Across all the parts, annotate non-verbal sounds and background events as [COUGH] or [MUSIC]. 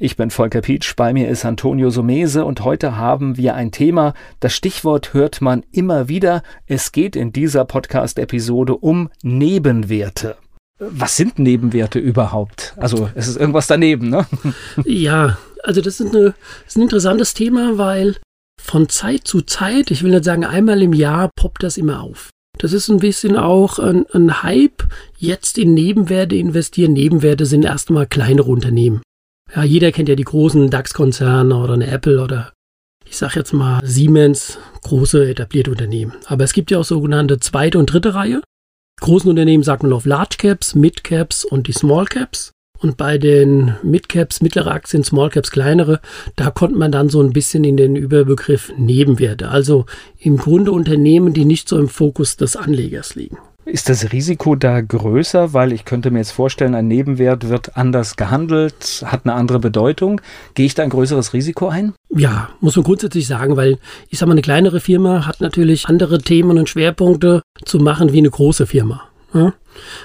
Ich bin Volker Pietsch, bei mir ist Antonio Sumese und heute haben wir ein Thema, das Stichwort hört man immer wieder. Es geht in dieser Podcast-Episode um Nebenwerte. Was sind Nebenwerte überhaupt? Also es ist irgendwas daneben, ne? [LAUGHS] Ja, also das ist, eine, das ist ein interessantes Thema, weil von Zeit zu Zeit, ich will nicht sagen einmal im Jahr, poppt das immer auf. Das ist ein bisschen auch ein, ein Hype, jetzt in Nebenwerte investieren. Nebenwerte sind erstmal kleinere Unternehmen. Ja, jeder kennt ja die großen DAX-Konzerne oder eine Apple oder ich sag jetzt mal Siemens, große etablierte Unternehmen. Aber es gibt ja auch sogenannte zweite und dritte Reihe. Großen Unternehmen sagt man auf Large Caps, Mid Caps und die Small Caps. Und bei den Mid Caps, mittlere Aktien, Small Caps, kleinere, da konnte man dann so ein bisschen in den Überbegriff Nebenwerte. Also im Grunde Unternehmen, die nicht so im Fokus des Anlegers liegen. Ist das Risiko da größer? Weil ich könnte mir jetzt vorstellen, ein Nebenwert wird anders gehandelt, hat eine andere Bedeutung. Gehe ich da ein größeres Risiko ein? Ja, muss man grundsätzlich sagen, weil ich sage mal, eine kleinere Firma hat natürlich andere Themen und Schwerpunkte zu machen wie eine große Firma. Ja?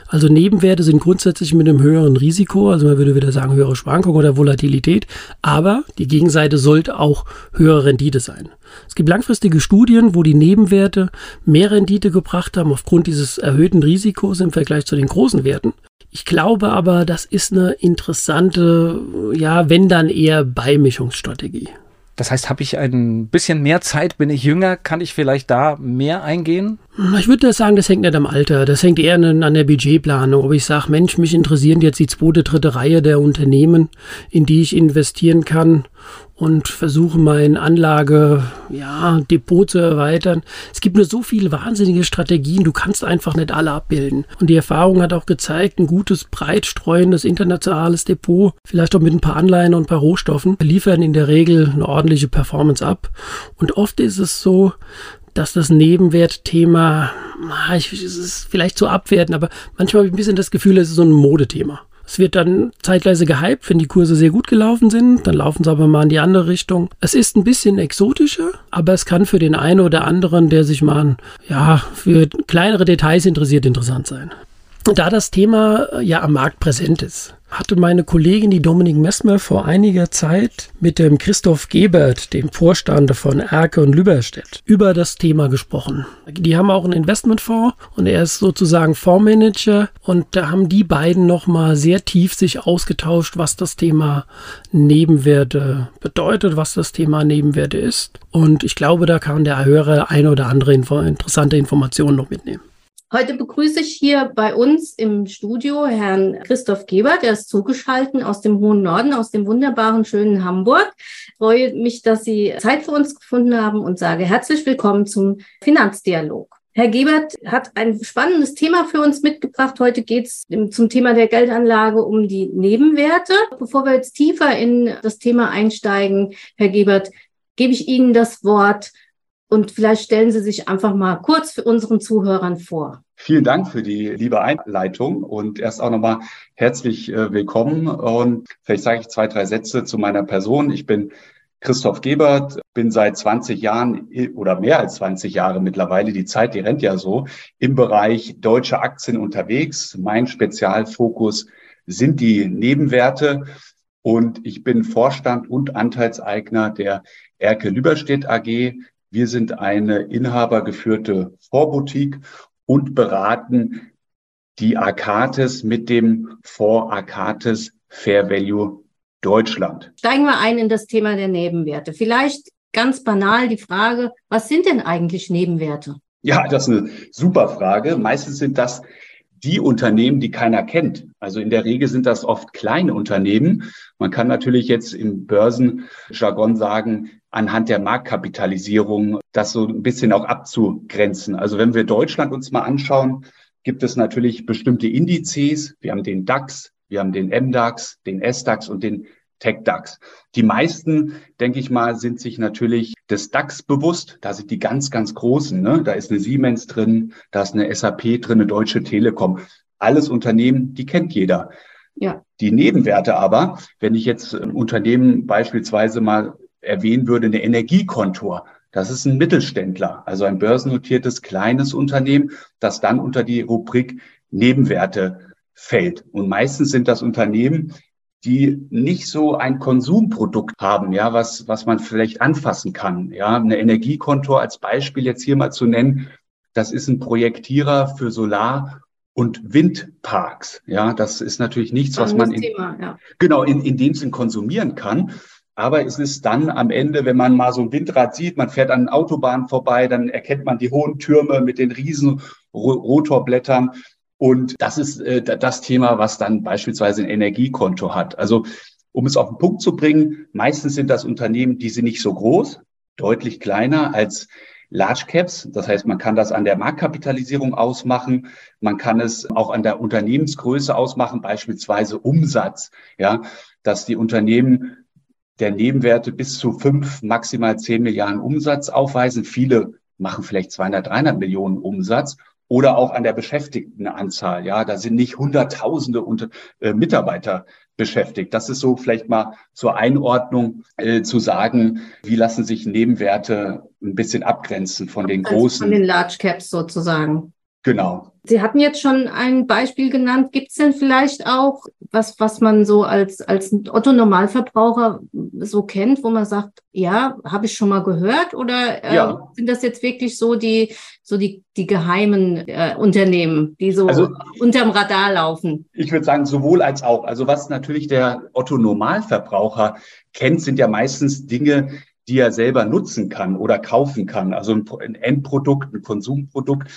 Also Nebenwerte sind grundsätzlich mit einem höheren Risiko, also man würde wieder sagen höhere Schwankung oder Volatilität, aber die Gegenseite sollte auch höhere Rendite sein. Es gibt langfristige Studien, wo die Nebenwerte mehr Rendite gebracht haben aufgrund dieses erhöhten Risikos im Vergleich zu den großen Werten. Ich glaube aber, das ist eine interessante, ja, wenn dann eher Beimischungsstrategie. Das heißt, habe ich ein bisschen mehr Zeit, bin ich jünger, kann ich vielleicht da mehr eingehen? Ich würde sagen, das hängt nicht am Alter. Das hängt eher an der Budgetplanung. Ob ich sage, Mensch, mich interessieren jetzt die zweite, dritte Reihe der Unternehmen, in die ich investieren kann und versuche mein Anlage, ja, Depot zu erweitern. Es gibt nur so viele wahnsinnige Strategien, du kannst einfach nicht alle abbilden. Und die Erfahrung hat auch gezeigt, ein gutes, breit streuendes internationales Depot, vielleicht auch mit ein paar Anleihen und ein paar Rohstoffen, liefern in der Regel eine ordentliche Performance ab. Und oft ist es so, dass das Nebenwertthema, es ist vielleicht zu abwerten, aber manchmal habe ich ein bisschen das Gefühl, es ist so ein Modethema. Es wird dann zeitweise gehypt, wenn die Kurse sehr gut gelaufen sind, dann laufen sie aber mal in die andere Richtung. Es ist ein bisschen exotischer, aber es kann für den einen oder anderen, der sich mal ja, für kleinere Details interessiert, interessant sein. Da das Thema ja am Markt präsent ist, hatte meine Kollegin, die Dominik Messmer, vor einiger Zeit mit dem Christoph Gebert, dem Vorstand von Erke und Lüberstedt, über das Thema gesprochen. Die haben auch einen Investmentfonds und er ist sozusagen Fondsmanager und da haben die beiden nochmal sehr tief sich ausgetauscht, was das Thema Nebenwerte bedeutet, was das Thema Nebenwerte ist. Und ich glaube, da kann der Hörer ein oder andere interessante Informationen noch mitnehmen. Heute begrüße ich hier bei uns im Studio Herrn Christoph Geber, der ist zugeschaltet aus dem hohen Norden, aus dem wunderbaren, schönen Hamburg. Ich freue mich, dass Sie Zeit für uns gefunden haben und sage herzlich willkommen zum Finanzdialog. Herr Gebert hat ein spannendes Thema für uns mitgebracht. Heute geht es zum Thema der Geldanlage um die Nebenwerte. Bevor wir jetzt tiefer in das Thema einsteigen, Herr Gebert, gebe ich Ihnen das Wort und vielleicht stellen Sie sich einfach mal kurz für unseren Zuhörern vor. Vielen Dank für die liebe Einleitung und erst auch nochmal herzlich äh, willkommen. Und vielleicht sage ich zwei, drei Sätze zu meiner Person. Ich bin Christoph Gebert, bin seit 20 Jahren oder mehr als 20 Jahre mittlerweile, die Zeit, die rennt ja so, im Bereich deutsche Aktien unterwegs. Mein Spezialfokus sind die Nebenwerte und ich bin Vorstand und Anteilseigner der Erke Lüberstedt AG. Wir sind eine inhabergeführte Vorboutique und beraten die Arcates mit dem Fonds Arcates Fair Value Deutschland. Steigen wir ein in das Thema der Nebenwerte. Vielleicht ganz banal die Frage, was sind denn eigentlich Nebenwerte? Ja, das ist eine super Frage. Meistens sind das die Unternehmen, die keiner kennt. Also in der Regel sind das oft kleine Unternehmen. Man kann natürlich jetzt im Börsenjargon sagen, anhand der Marktkapitalisierung das so ein bisschen auch abzugrenzen. Also wenn wir Deutschland uns mal anschauen, gibt es natürlich bestimmte Indizes. Wir haben den DAX, wir haben den MDAX, den SDAX und den Tech-DAX. Die meisten, denke ich mal, sind sich natürlich des DAX bewusst. Da sind die ganz, ganz großen. Ne? Da ist eine Siemens drin, da ist eine SAP drin, eine Deutsche Telekom. Alles Unternehmen, die kennt jeder. Ja. Die Nebenwerte aber, wenn ich jetzt ein Unternehmen beispielsweise mal erwähnen würde, eine Energiekontor, das ist ein Mittelständler, also ein börsennotiertes kleines Unternehmen, das dann unter die Rubrik Nebenwerte fällt. Und meistens sind das Unternehmen, die nicht so ein Konsumprodukt haben, ja, was, was man vielleicht anfassen kann. Ja, eine Energiekontor als Beispiel jetzt hier mal zu nennen. Das ist ein Projektierer für Solar- und Windparks. Ja, das ist natürlich nichts, was man in, Thema, ja. genau in, in dem Sinn konsumieren kann. Aber es ist dann am Ende, wenn man mal so ein Windrad sieht, man fährt an Autobahnen vorbei, dann erkennt man die hohen Türme mit den riesen Rotorblättern. Und das ist äh, das Thema, was dann beispielsweise ein Energiekonto hat. Also um es auf den Punkt zu bringen, meistens sind das Unternehmen, die sind nicht so groß, deutlich kleiner als Large Caps. Das heißt, man kann das an der Marktkapitalisierung ausmachen. Man kann es auch an der Unternehmensgröße ausmachen, beispielsweise Umsatz. Ja, dass die Unternehmen der Nebenwerte bis zu fünf, maximal zehn Milliarden Umsatz aufweisen. Viele machen vielleicht 200, 300 Millionen Umsatz oder auch an der Beschäftigtenanzahl. Ja, da sind nicht Hunderttausende unter, äh, Mitarbeiter beschäftigt. Das ist so vielleicht mal zur Einordnung äh, zu sagen, wie lassen sich Nebenwerte ein bisschen abgrenzen von den großen. Von den Large Caps sozusagen. Genau. Sie hatten jetzt schon ein Beispiel genannt. Gibt es denn vielleicht auch was, was man so als, als Otto-Normalverbraucher so kennt, wo man sagt, ja, habe ich schon mal gehört? Oder äh, ja. sind das jetzt wirklich so die, so die, die geheimen äh, Unternehmen, die so also, unterm Radar laufen? Ich würde sagen, sowohl als auch. Also was natürlich der Otto-Normalverbraucher kennt, sind ja meistens Dinge, die er selber nutzen kann oder kaufen kann. Also ein, ein Endprodukt, ein Konsumprodukt.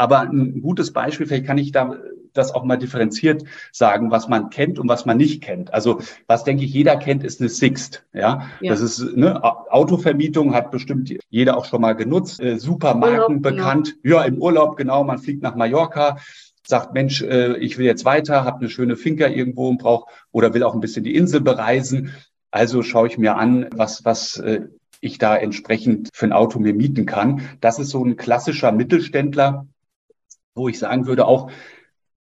Aber ein gutes Beispiel, vielleicht kann ich da das auch mal differenziert sagen, was man kennt und was man nicht kennt. Also was denke ich jeder kennt, ist eine Sixt. Ja, ja. das ist eine Autovermietung hat bestimmt jeder auch schon mal genutzt. Äh, Supermarken genau. bekannt. Genau. Ja, im Urlaub genau. Man fliegt nach Mallorca sagt, Mensch, äh, ich will jetzt weiter, habe eine schöne Finca irgendwo und brauche oder will auch ein bisschen die Insel bereisen. Also schaue ich mir an, was, was äh, ich da entsprechend für ein Auto mir mieten kann. Das ist so ein klassischer Mittelständler, wo ich sagen würde, auch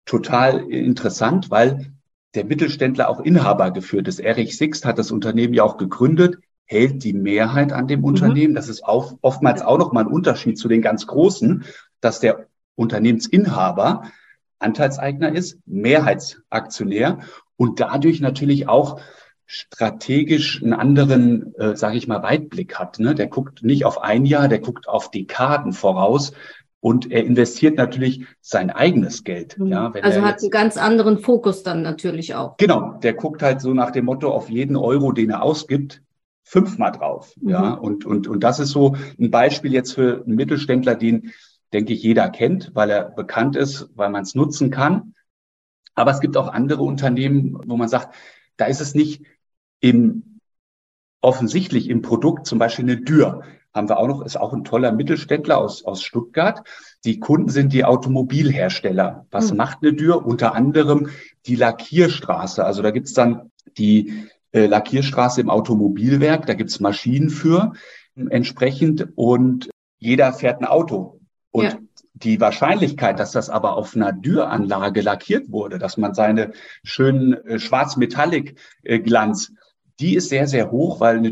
total interessant, weil der Mittelständler auch Inhaber geführt ist. Erich Sixt hat das Unternehmen ja auch gegründet, hält die Mehrheit an dem mhm. Unternehmen. Das ist auch oftmals auch noch mal ein Unterschied zu den ganz Großen, dass der Unternehmensinhaber Anteilseigner ist, Mehrheitsaktionär und dadurch natürlich auch strategisch einen anderen, äh, sage ich mal, Weitblick hat. Ne? Der guckt nicht auf ein Jahr, der guckt auf Dekaden voraus und er investiert natürlich sein eigenes Geld. Mhm. Ja, also hat einen ganz anderen Fokus dann natürlich auch. Genau, der guckt halt so nach dem Motto auf jeden Euro, den er ausgibt, fünfmal drauf. Mhm. Ja, und, und, und das ist so ein Beispiel jetzt für einen Mittelständler, den, denke ich, jeder kennt, weil er bekannt ist, weil man es nutzen kann. Aber es gibt auch andere Unternehmen, wo man sagt, da ist es nicht im offensichtlich im Produkt, zum Beispiel eine Dürr haben wir auch noch, ist auch ein toller Mittelständler aus, aus Stuttgart. Die Kunden sind die Automobilhersteller. Was mhm. macht eine Tür? Unter anderem die Lackierstraße. Also da gibt's dann die äh, Lackierstraße im Automobilwerk, da gibt's Maschinen für äh, entsprechend und jeder fährt ein Auto. Und ja. die Wahrscheinlichkeit, dass das aber auf einer Düranlage lackiert wurde, dass man seine schönen äh, schwarz-metallic-Glanz, äh, die ist sehr, sehr hoch, weil eine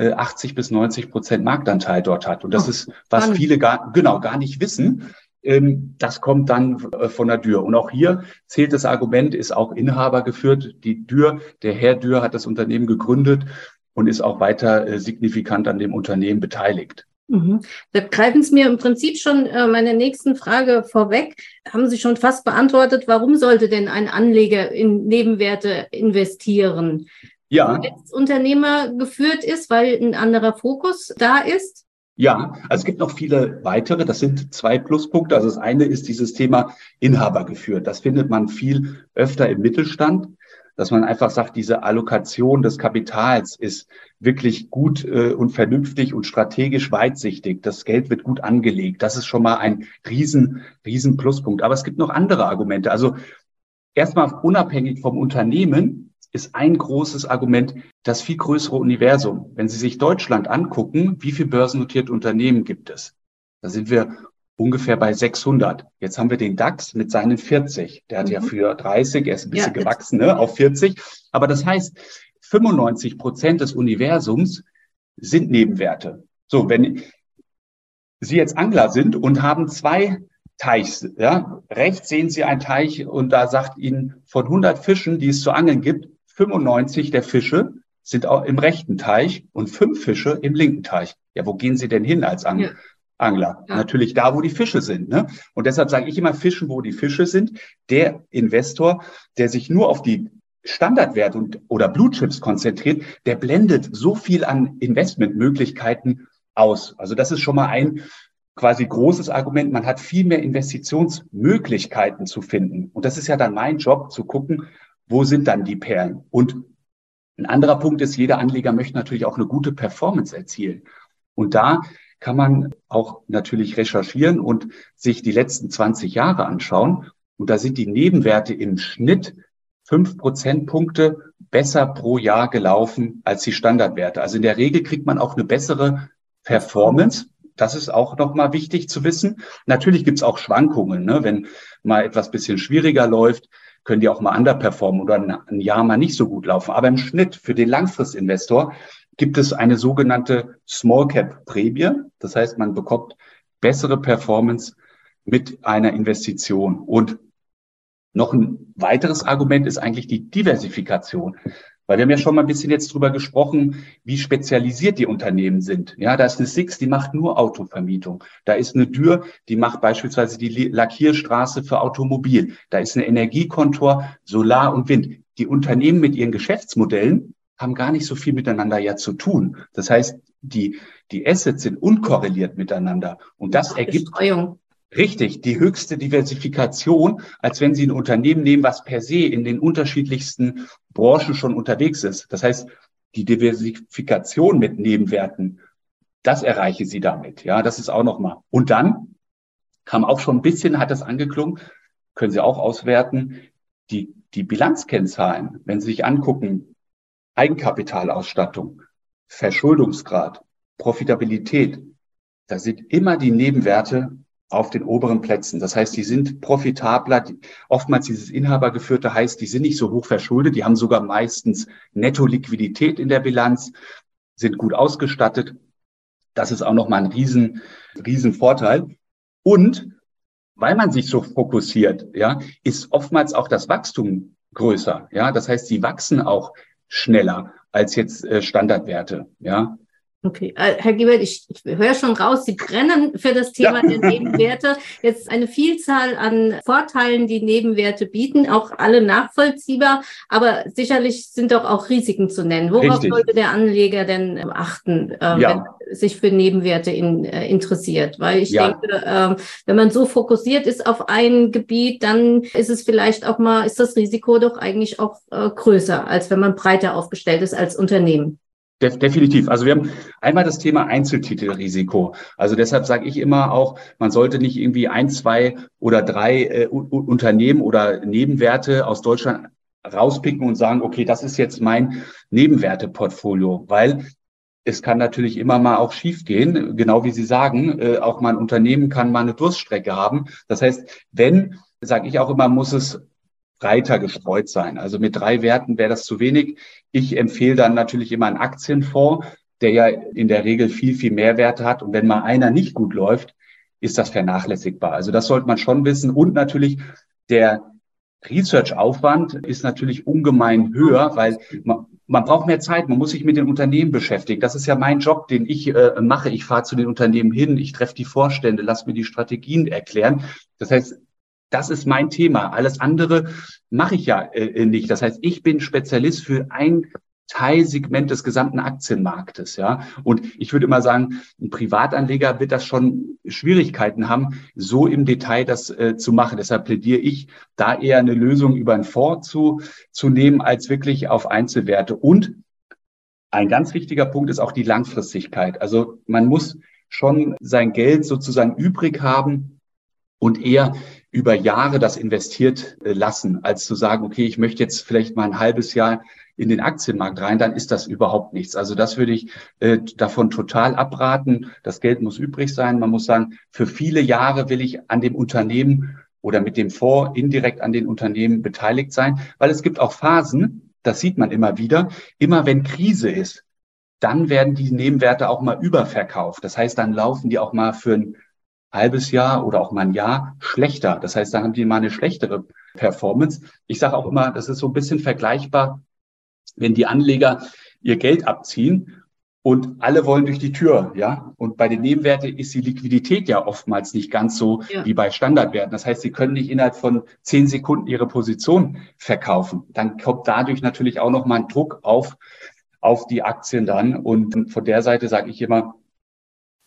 Tür 80 äh, bis 90 Prozent Marktanteil dort hat. Und das oh, ist, was spannend. viele gar, genau, gar nicht wissen. Ähm, das kommt dann äh, von der Dürr. Und auch hier zählt das Argument, ist auch Inhaber geführt. Die Dürr, der Herr Dürr hat das Unternehmen gegründet und ist auch weiter äh, signifikant an dem Unternehmen beteiligt. Mhm. Da greifen Sie mir im Prinzip schon äh, meine nächsten Frage vorweg. Haben Sie schon fast beantwortet, warum sollte denn ein Anleger in Nebenwerte investieren? Ja. als Unternehmer geführt ist, weil ein anderer Fokus da ist? Ja, also es gibt noch viele weitere. Das sind zwei Pluspunkte. Also das eine ist dieses Thema Inhaber geführt. Das findet man viel öfter im Mittelstand, dass man einfach sagt, diese Allokation des Kapitals ist wirklich gut äh, und vernünftig und strategisch weitsichtig. Das Geld wird gut angelegt. Das ist schon mal ein riesen, riesen Pluspunkt. Aber es gibt noch andere Argumente. Also erstmal unabhängig vom Unternehmen ist ein großes Argument das viel größere Universum. Wenn Sie sich Deutschland angucken, wie viele börsennotierte Unternehmen gibt es? Da sind wir ungefähr bei 600. Jetzt haben wir den DAX mit seinen 40. Der hat mhm. ja für 30, er ist ein bisschen ja, gewachsen, ne, auf 40. Aber das heißt, 95 Prozent des Universums sind Nebenwerte. So, wenn Sie jetzt Angler sind und haben zwei Teichs, ja, rechts sehen Sie einen Teich und da sagt Ihnen von 100 Fischen, die es zu angeln gibt, 95 der Fische sind auch im rechten Teich und fünf Fische im linken Teich. Ja, wo gehen Sie denn hin als Angler? Ja. Angler. Ja. Natürlich da, wo die Fische sind. Ne? Und deshalb sage ich immer Fischen, wo die Fische sind. Der Investor, der sich nur auf die Standardwerte und, oder Blue Chips konzentriert, der blendet so viel an Investmentmöglichkeiten aus. Also das ist schon mal ein quasi großes Argument. Man hat viel mehr Investitionsmöglichkeiten zu finden. Und das ist ja dann mein Job, zu gucken, wo sind dann die Perlen? Und ein anderer Punkt ist, jeder Anleger möchte natürlich auch eine gute Performance erzielen. Und da kann man auch natürlich recherchieren und sich die letzten 20 Jahre anschauen. Und da sind die Nebenwerte im Schnitt fünf Prozentpunkte besser pro Jahr gelaufen als die Standardwerte. Also in der Regel kriegt man auch eine bessere Performance. Das ist auch nochmal wichtig zu wissen. Natürlich gibt es auch Schwankungen. Ne? Wenn mal etwas bisschen schwieriger läuft, können die auch mal underperformen oder ein Jahr mal nicht so gut laufen. Aber im Schnitt für den Langfristinvestor gibt es eine sogenannte Small Cap Prämie. Das heißt, man bekommt bessere Performance mit einer Investition. Und noch ein weiteres Argument ist eigentlich die Diversifikation. Weil wir haben ja schon mal ein bisschen jetzt drüber gesprochen, wie spezialisiert die Unternehmen sind. Ja, da ist eine Six, die macht nur Autovermietung. Da ist eine Dürr, die macht beispielsweise die Lackierstraße für Automobil. Da ist eine Energiekontor, Solar und Wind. Die Unternehmen mit ihren Geschäftsmodellen haben gar nicht so viel miteinander ja zu tun. Das heißt, die, die Assets sind unkorreliert miteinander. Und das ergibt, Streuung. Richtig, die höchste Diversifikation, als wenn Sie ein Unternehmen nehmen, was per se in den unterschiedlichsten Branchen schon unterwegs ist. Das heißt, die Diversifikation mit Nebenwerten, das erreiche Sie damit. Ja, das ist auch nochmal. Und dann kam auch schon ein bisschen, hat das angeklungen, können Sie auch auswerten, die, die Bilanzkennzahlen, wenn Sie sich angucken, Eigenkapitalausstattung, Verschuldungsgrad, Profitabilität, da sind immer die Nebenwerte auf den oberen Plätzen. Das heißt, die sind profitabler. Oftmals dieses Inhabergeführte heißt, die sind nicht so hoch verschuldet. Die haben sogar meistens Netto-Liquidität in der Bilanz, sind gut ausgestattet. Das ist auch nochmal ein riesen, riesen Vorteil. Und weil man sich so fokussiert, ja, ist oftmals auch das Wachstum größer. Ja, das heißt, sie wachsen auch schneller als jetzt äh, Standardwerte. Ja, Okay, äh, Herr Gebert, ich, ich höre schon raus, Sie brennen für das Thema ja. der Nebenwerte. Jetzt eine Vielzahl an Vorteilen, die Nebenwerte bieten, auch alle nachvollziehbar, aber sicherlich sind doch auch Risiken zu nennen. Worauf Richtig. sollte der Anleger denn ähm, achten, äh, ja. wenn sich für Nebenwerte in, äh, interessiert? Weil ich ja. denke, äh, wenn man so fokussiert ist auf ein Gebiet, dann ist es vielleicht auch mal, ist das Risiko doch eigentlich auch äh, größer, als wenn man breiter aufgestellt ist als Unternehmen. Def definitiv. Also wir haben einmal das Thema Einzeltitelrisiko. Also deshalb sage ich immer auch, man sollte nicht irgendwie ein, zwei oder drei äh, Unternehmen oder Nebenwerte aus Deutschland rauspicken und sagen, okay, das ist jetzt mein Nebenwerteportfolio, weil es kann natürlich immer mal auch schiefgehen, genau wie Sie sagen, äh, auch mal ein Unternehmen kann mal eine Durststrecke haben. Das heißt, wenn, sage ich auch immer, muss es breiter gestreut sein. Also mit drei Werten wäre das zu wenig. Ich empfehle dann natürlich immer einen Aktienfonds, der ja in der Regel viel, viel mehr Werte hat. Und wenn mal einer nicht gut läuft, ist das vernachlässigbar. Also das sollte man schon wissen. Und natürlich der Research-Aufwand ist natürlich ungemein höher, weil man, man braucht mehr Zeit, man muss sich mit den Unternehmen beschäftigen. Das ist ja mein Job, den ich äh, mache. Ich fahre zu den Unternehmen hin, ich treffe die Vorstände, lass mir die Strategien erklären. Das heißt, das ist mein Thema. Alles andere mache ich ja äh, nicht. Das heißt, ich bin Spezialist für ein Teilsegment des gesamten Aktienmarktes, ja. Und ich würde immer sagen, ein Privatanleger wird das schon Schwierigkeiten haben, so im Detail das äh, zu machen. Deshalb plädiere ich, da eher eine Lösung über einen Fonds zu, zu nehmen, als wirklich auf Einzelwerte. Und ein ganz wichtiger Punkt ist auch die Langfristigkeit. Also man muss schon sein Geld sozusagen übrig haben und eher über Jahre das investiert äh, lassen, als zu sagen, okay, ich möchte jetzt vielleicht mal ein halbes Jahr in den Aktienmarkt rein, dann ist das überhaupt nichts. Also das würde ich äh, davon total abraten. Das Geld muss übrig sein. Man muss sagen, für viele Jahre will ich an dem Unternehmen oder mit dem Fonds indirekt an den Unternehmen beteiligt sein, weil es gibt auch Phasen, das sieht man immer wieder, immer wenn Krise ist, dann werden die Nebenwerte auch mal überverkauft. Das heißt, dann laufen die auch mal für ein halbes Jahr oder auch mal ein Jahr schlechter. Das heißt, da haben die mal eine schlechtere Performance. Ich sage auch immer, das ist so ein bisschen vergleichbar, wenn die Anleger ihr Geld abziehen und alle wollen durch die Tür, ja. Und bei den Nebenwerten ist die Liquidität ja oftmals nicht ganz so ja. wie bei Standardwerten. Das heißt, sie können nicht innerhalb von zehn Sekunden ihre Position verkaufen. Dann kommt dadurch natürlich auch nochmal ein Druck auf, auf die Aktien dann. Und von der Seite sage ich immer,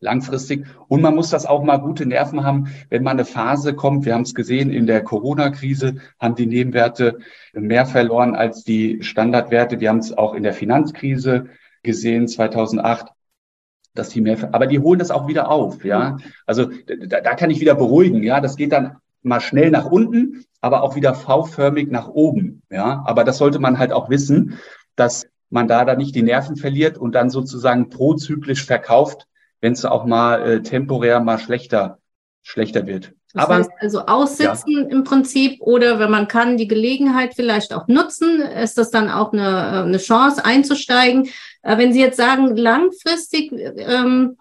langfristig. Und man muss das auch mal gute Nerven haben, wenn mal eine Phase kommt. Wir haben es gesehen, in der Corona-Krise haben die Nebenwerte mehr verloren als die Standardwerte. Wir haben es auch in der Finanzkrise gesehen, 2008 dass die mehr, aber die holen das auch wieder auf, ja. Also da, da kann ich wieder beruhigen, ja. Das geht dann mal schnell nach unten, aber auch wieder V-förmig nach oben, ja. Aber das sollte man halt auch wissen, dass man da dann nicht die Nerven verliert und dann sozusagen prozyklisch verkauft, wenn es auch mal äh, temporär mal schlechter, schlechter wird. Das Aber, heißt also aussitzen ja. im Prinzip oder wenn man kann, die Gelegenheit vielleicht auch nutzen, ist das dann auch eine, äh, eine Chance einzusteigen. Äh, wenn Sie jetzt sagen, langfristig, ähm,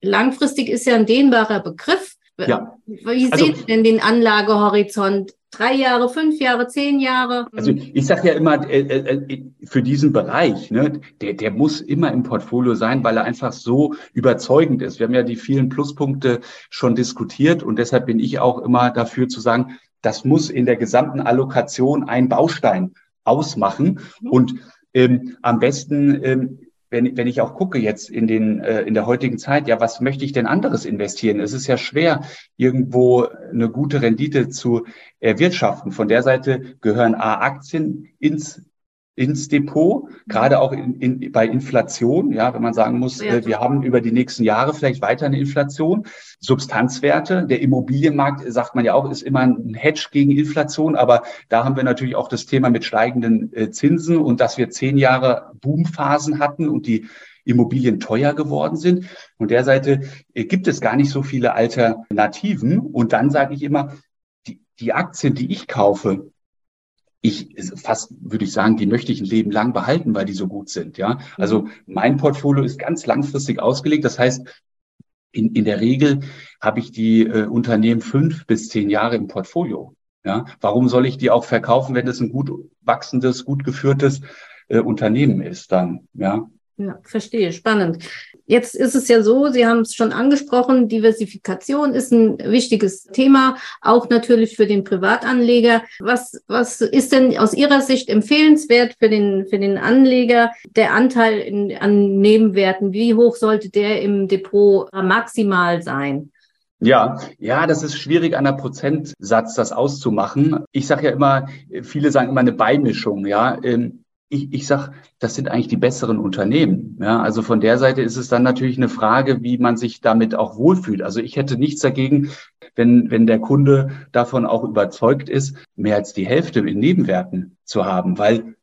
langfristig ist ja ein dehnbarer Begriff. Ja. Wie also, sehen Sie denn den Anlagehorizont? Drei Jahre, fünf Jahre, zehn Jahre? Also ich sage ja immer, äh, äh, äh, für diesen Bereich, ne, der, der muss immer im Portfolio sein, weil er einfach so überzeugend ist. Wir haben ja die vielen Pluspunkte schon diskutiert und deshalb bin ich auch immer dafür zu sagen, das muss in der gesamten Allokation ein Baustein ausmachen. Mhm. Und ähm, am besten ähm, wenn, wenn ich auch gucke jetzt in den äh, in der heutigen Zeit, ja, was möchte ich denn anderes investieren? Es ist ja schwer, irgendwo eine gute Rendite zu erwirtschaften. Von der Seite gehören A Aktien ins ins Depot, gerade auch in, in, bei Inflation, ja, wenn man sagen muss, äh, wir haben über die nächsten Jahre vielleicht weiter eine Inflation. Substanzwerte, der Immobilienmarkt, sagt man ja auch, ist immer ein Hedge gegen Inflation, aber da haben wir natürlich auch das Thema mit steigenden äh, Zinsen und dass wir zehn Jahre Boomphasen hatten und die Immobilien teuer geworden sind. Von der Seite äh, gibt es gar nicht so viele Alternativen. Und dann sage ich immer, die, die Aktien, die ich kaufe, ich fast würde ich sagen, die möchte ich ein Leben lang behalten, weil die so gut sind. Ja, also mein Portfolio ist ganz langfristig ausgelegt. Das heißt, in, in der Regel habe ich die äh, Unternehmen fünf bis zehn Jahre im Portfolio. Ja, warum soll ich die auch verkaufen, wenn es ein gut wachsendes, gut geführtes äh, Unternehmen ist dann? Ja. Ja, verstehe. Spannend. Jetzt ist es ja so, Sie haben es schon angesprochen, Diversifikation ist ein wichtiges Thema, auch natürlich für den Privatanleger. Was, was ist denn aus Ihrer Sicht empfehlenswert für den, für den Anleger? Der Anteil in, an Nebenwerten, wie hoch sollte der im Depot maximal sein? Ja, ja, das ist schwierig an der Prozentsatz das auszumachen. Ich sage ja immer, viele sagen immer eine Beimischung, ja. Ähm, ich, ich sage, das sind eigentlich die besseren Unternehmen. Ja, also von der Seite ist es dann natürlich eine Frage, wie man sich damit auch wohlfühlt. Also ich hätte nichts dagegen, wenn, wenn der Kunde davon auch überzeugt ist, mehr als die Hälfte in Nebenwerten zu haben, weil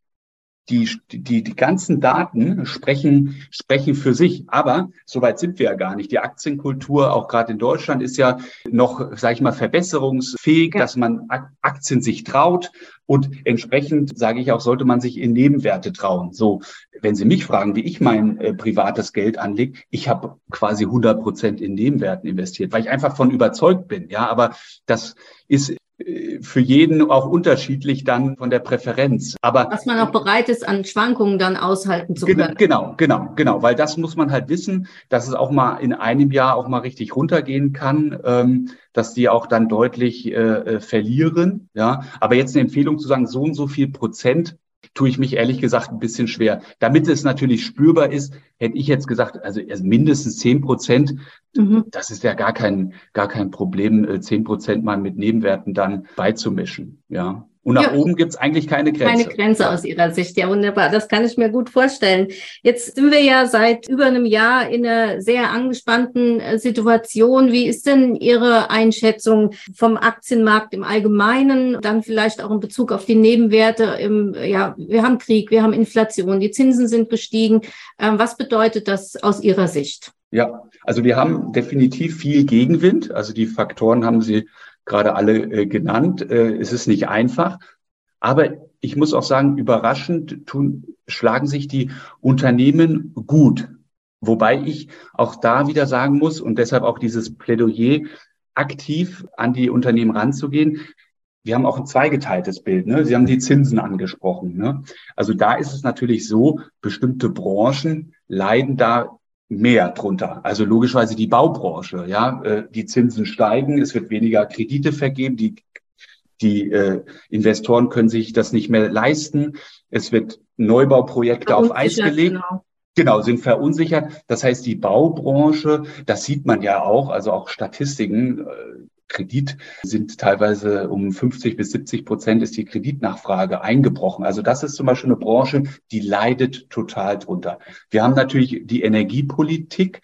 die, die, die ganzen Daten sprechen, sprechen für sich. Aber soweit sind wir ja gar nicht. Die Aktienkultur, auch gerade in Deutschland, ist ja noch, sage ich mal, verbesserungsfähig, ja. dass man Aktien sich traut. Und entsprechend, sage ich auch, sollte man sich in Nebenwerte trauen. So, wenn Sie mich fragen, wie ich mein äh, privates Geld anlege, ich habe quasi 100 Prozent in Nebenwerten investiert, weil ich einfach von überzeugt bin. Ja, aber das ist für jeden auch unterschiedlich dann von der Präferenz. Aber was man auch bereit ist, an Schwankungen dann aushalten zu können. Genau, genau, genau, weil das muss man halt wissen, dass es auch mal in einem Jahr auch mal richtig runtergehen kann, ähm, dass die auch dann deutlich äh, äh verlieren. Ja, aber jetzt eine Empfehlung zu sagen, so und so viel Prozent tue ich mich ehrlich gesagt ein bisschen schwer. Damit es natürlich spürbar ist, hätte ich jetzt gesagt, also mindestens zehn Prozent, mhm. das ist ja gar kein, gar kein Problem, äh, zehn Prozent mal mit Nebenwerten dann beizumischen, ja. Und nach ja. oben gibt es eigentlich keine Grenze. Keine Grenze aus Ihrer Sicht. Ja, wunderbar. Das kann ich mir gut vorstellen. Jetzt sind wir ja seit über einem Jahr in einer sehr angespannten äh, Situation. Wie ist denn Ihre Einschätzung vom Aktienmarkt im Allgemeinen, dann vielleicht auch in Bezug auf die Nebenwerte? Im, ja, wir haben Krieg, wir haben Inflation, die Zinsen sind gestiegen. Ähm, was bedeutet das aus Ihrer Sicht? Ja, also wir haben definitiv viel Gegenwind. Also die Faktoren haben Sie gerade alle äh, genannt. Äh, es ist nicht einfach. Aber ich muss auch sagen, überraschend tun, schlagen sich die Unternehmen gut. Wobei ich auch da wieder sagen muss und deshalb auch dieses Plädoyer, aktiv an die Unternehmen ranzugehen. Wir haben auch ein zweigeteiltes Bild. Ne? Sie haben die Zinsen angesprochen. Ne? Also da ist es natürlich so, bestimmte Branchen leiden da mehr drunter. Also logischerweise die Baubranche, ja, äh, die Zinsen steigen, es wird weniger Kredite vergeben, die die äh, Investoren können sich das nicht mehr leisten. Es wird Neubauprojekte auf Eis gelegt. Genau. Genau, sind verunsichert. Das heißt, die Baubranche, das sieht man ja auch, also auch Statistiken, äh, Kredit sind teilweise um 50 bis 70 Prozent ist die Kreditnachfrage eingebrochen. Also das ist zum Beispiel eine Branche, die leidet total drunter. Wir haben natürlich die Energiepolitik,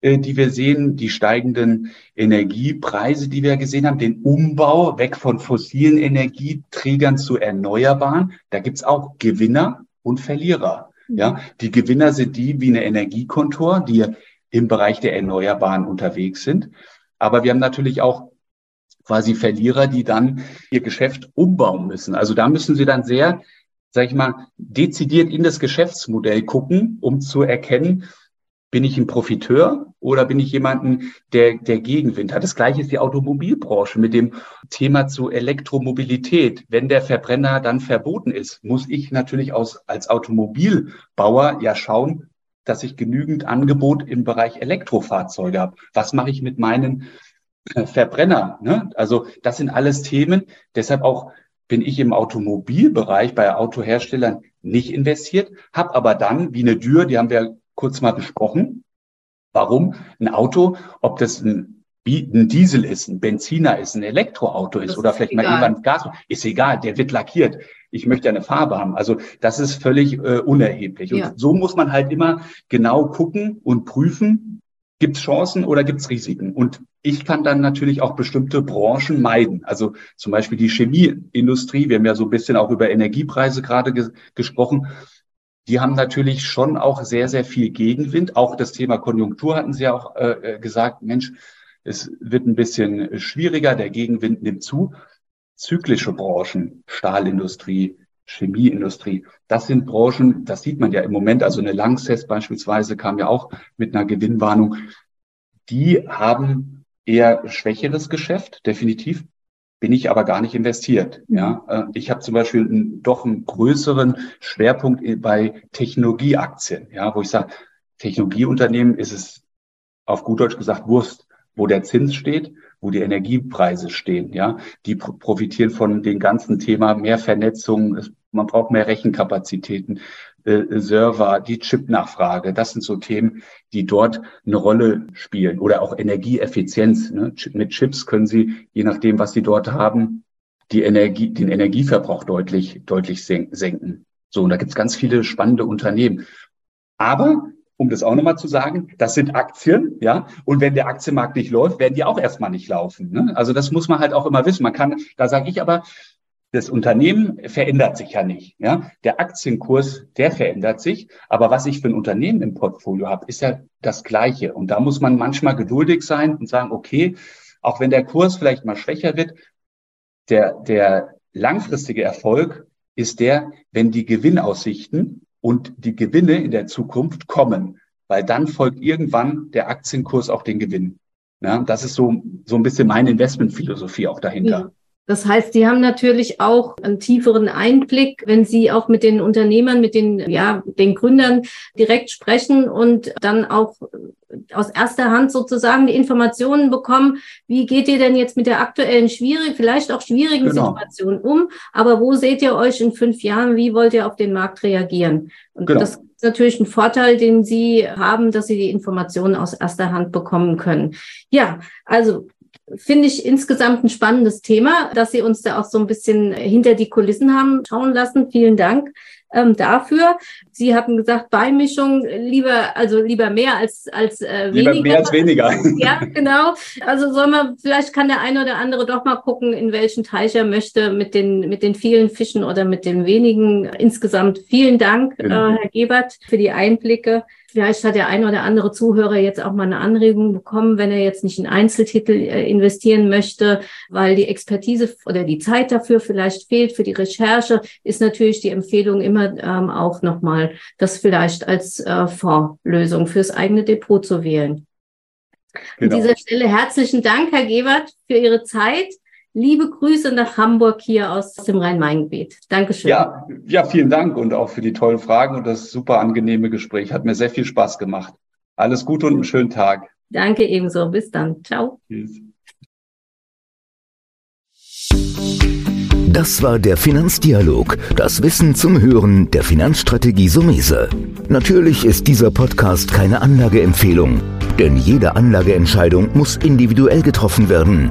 äh, die wir sehen, die steigenden Energiepreise, die wir gesehen haben, den Umbau weg von fossilen Energieträgern zu erneuerbaren. Da gibt's auch Gewinner und Verlierer. Ja, die Gewinner sind die wie eine Energiekontor, die im Bereich der Erneuerbaren unterwegs sind. Aber wir haben natürlich auch quasi Verlierer, die dann ihr Geschäft umbauen müssen. Also da müssen sie dann sehr, sag ich mal, dezidiert in das Geschäftsmodell gucken, um zu erkennen, bin ich ein Profiteur oder bin ich jemanden, der, der Gegenwind hat? Das gleiche ist die Automobilbranche mit dem Thema zu Elektromobilität. Wenn der Verbrenner dann verboten ist, muss ich natürlich aus, als Automobilbauer ja schauen, dass ich genügend Angebot im Bereich Elektrofahrzeuge habe. Was mache ich mit meinen Verbrenner. Ne? Also das sind alles Themen. Deshalb auch bin ich im Automobilbereich bei Autoherstellern nicht investiert, habe aber dann, wie eine Dürr, die haben wir kurz mal besprochen, warum ein Auto, ob das ein, ein Diesel ist, ein Benziner ist, ein Elektroauto ist das oder ist vielleicht egal. mal irgendwann Gas, ist egal, der wird lackiert. Ich möchte eine Farbe haben. Also das ist völlig äh, unerheblich. Und ja. so muss man halt immer genau gucken und prüfen, Gibt es Chancen oder gibt es Risiken? Und ich kann dann natürlich auch bestimmte Branchen meiden. Also zum Beispiel die Chemieindustrie. Wir haben ja so ein bisschen auch über Energiepreise gerade ge gesprochen. Die haben natürlich schon auch sehr, sehr viel Gegenwind. Auch das Thema Konjunktur hatten Sie ja auch äh, äh gesagt. Mensch, es wird ein bisschen schwieriger. Der Gegenwind nimmt zu. Zyklische Branchen, Stahlindustrie, Chemieindustrie. Das sind Branchen, das sieht man ja im Moment, also eine Langsess beispielsweise kam ja auch mit einer Gewinnwarnung. Die haben eher schwächeres Geschäft, definitiv. Bin ich aber gar nicht investiert. Ja, äh, ich habe zum Beispiel einen, doch einen größeren Schwerpunkt bei Technologieaktien. Ja, wo ich sage, Technologieunternehmen ist es auf gut Deutsch gesagt Wurst, wo der Zins steht wo die Energiepreise stehen. Ja, die profitieren von dem ganzen Thema mehr Vernetzung. Man braucht mehr Rechenkapazitäten, Server, die Chipnachfrage. Das sind so Themen, die dort eine Rolle spielen. Oder auch Energieeffizienz. Ne? Mit Chips können Sie, je nachdem, was Sie dort haben, die Energie, den Energieverbrauch deutlich, deutlich senken. So, und da gibt es ganz viele spannende Unternehmen. Aber um das auch nochmal zu sagen, das sind Aktien, ja. Und wenn der Aktienmarkt nicht läuft, werden die auch erstmal nicht laufen. Ne? Also das muss man halt auch immer wissen. Man kann, da sage ich aber, das Unternehmen verändert sich ja nicht. Ja? Der Aktienkurs, der verändert sich. Aber was ich für ein Unternehmen im Portfolio habe, ist ja das Gleiche. Und da muss man manchmal geduldig sein und sagen, okay, auch wenn der Kurs vielleicht mal schwächer wird, der, der langfristige Erfolg ist der, wenn die Gewinnaussichten und die Gewinne in der Zukunft kommen, weil dann folgt irgendwann der Aktienkurs auch den Gewinn. Ja, das ist so, so ein bisschen meine Investmentphilosophie auch dahinter. Ja. Das heißt, Sie haben natürlich auch einen tieferen Einblick, wenn Sie auch mit den Unternehmern, mit den, ja, den Gründern direkt sprechen und dann auch aus erster Hand sozusagen die Informationen bekommen, wie geht ihr denn jetzt mit der aktuellen schwierigen, vielleicht auch schwierigen genau. Situation um, aber wo seht ihr euch in fünf Jahren, wie wollt ihr auf den Markt reagieren? Und genau. das ist natürlich ein Vorteil, den Sie haben, dass Sie die Informationen aus erster Hand bekommen können. Ja, also finde ich insgesamt ein spannendes Thema, dass Sie uns da auch so ein bisschen hinter die Kulissen haben schauen lassen. Vielen Dank ähm, dafür. Sie hatten gesagt, Beimischung lieber, also lieber mehr als, als äh, lieber weniger. mehr als weniger. [LAUGHS] Ja, genau. Also soll man, vielleicht kann der eine oder andere doch mal gucken, in welchen Teich er möchte mit den, mit den vielen Fischen oder mit den wenigen. Insgesamt vielen Dank, genau. äh, Herr Gebert, für die Einblicke. Vielleicht hat der ein oder andere Zuhörer jetzt auch mal eine Anregung bekommen, wenn er jetzt nicht in Einzeltitel äh, investieren möchte, weil die Expertise oder die Zeit dafür vielleicht fehlt für die Recherche, ist natürlich die Empfehlung immer ähm, auch nochmal, das vielleicht als äh, Fondslösung fürs eigene Depot zu wählen. Genau. An dieser Stelle herzlichen Dank, Herr Gebert, für Ihre Zeit. Liebe Grüße nach Hamburg hier aus dem Rhein-Main-Gebiet. Dankeschön. Ja, ja, vielen Dank und auch für die tollen Fragen und das super angenehme Gespräch. Hat mir sehr viel Spaß gemacht. Alles Gute und einen schönen Tag. Danke ebenso. Bis dann. Ciao. Tschüss. Das war der Finanzdialog, das Wissen zum Hören der Finanzstrategie Sumese. Natürlich ist dieser Podcast keine Anlageempfehlung, denn jede Anlageentscheidung muss individuell getroffen werden.